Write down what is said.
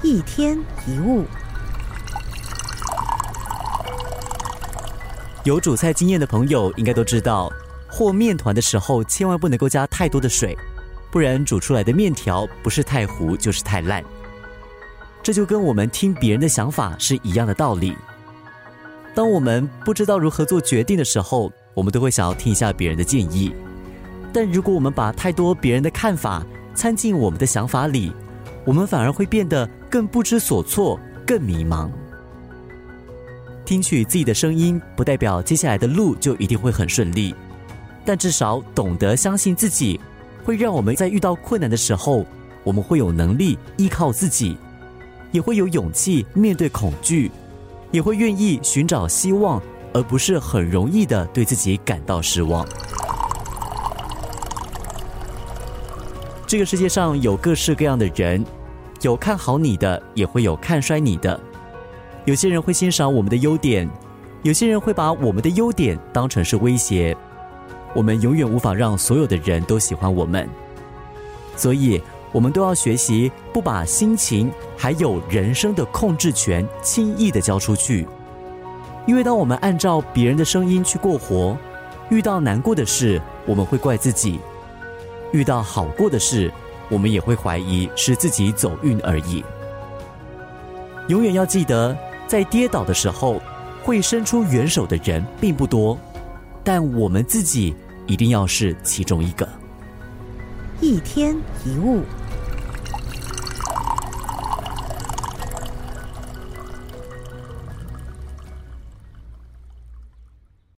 一天一物，有煮菜经验的朋友应该都知道，和面团的时候千万不能够加太多的水，不然煮出来的面条不是太糊就是太烂。这就跟我们听别人的想法是一样的道理。当我们不知道如何做决定的时候，我们都会想要听一下别人的建议。但如果我们把太多别人的看法掺进我们的想法里，我们反而会变得更不知所措、更迷茫。听取自己的声音，不代表接下来的路就一定会很顺利，但至少懂得相信自己，会让我们在遇到困难的时候，我们会有能力依靠自己，也会有勇气面对恐惧。也会愿意寻找希望，而不是很容易的对自己感到失望。这个世界上有各式各样的人，有看好你的，也会有看衰你的。有些人会欣赏我们的优点，有些人会把我们的优点当成是威胁。我们永远无法让所有的人都喜欢我们，所以。我们都要学习不把心情还有人生的控制权轻易的交出去，因为当我们按照别人的声音去过活，遇到难过的事，我们会怪自己；遇到好过的事，我们也会怀疑是自己走运而已。永远要记得，在跌倒的时候，会伸出援手的人并不多，但我们自己一定要是其中一个。一天一物。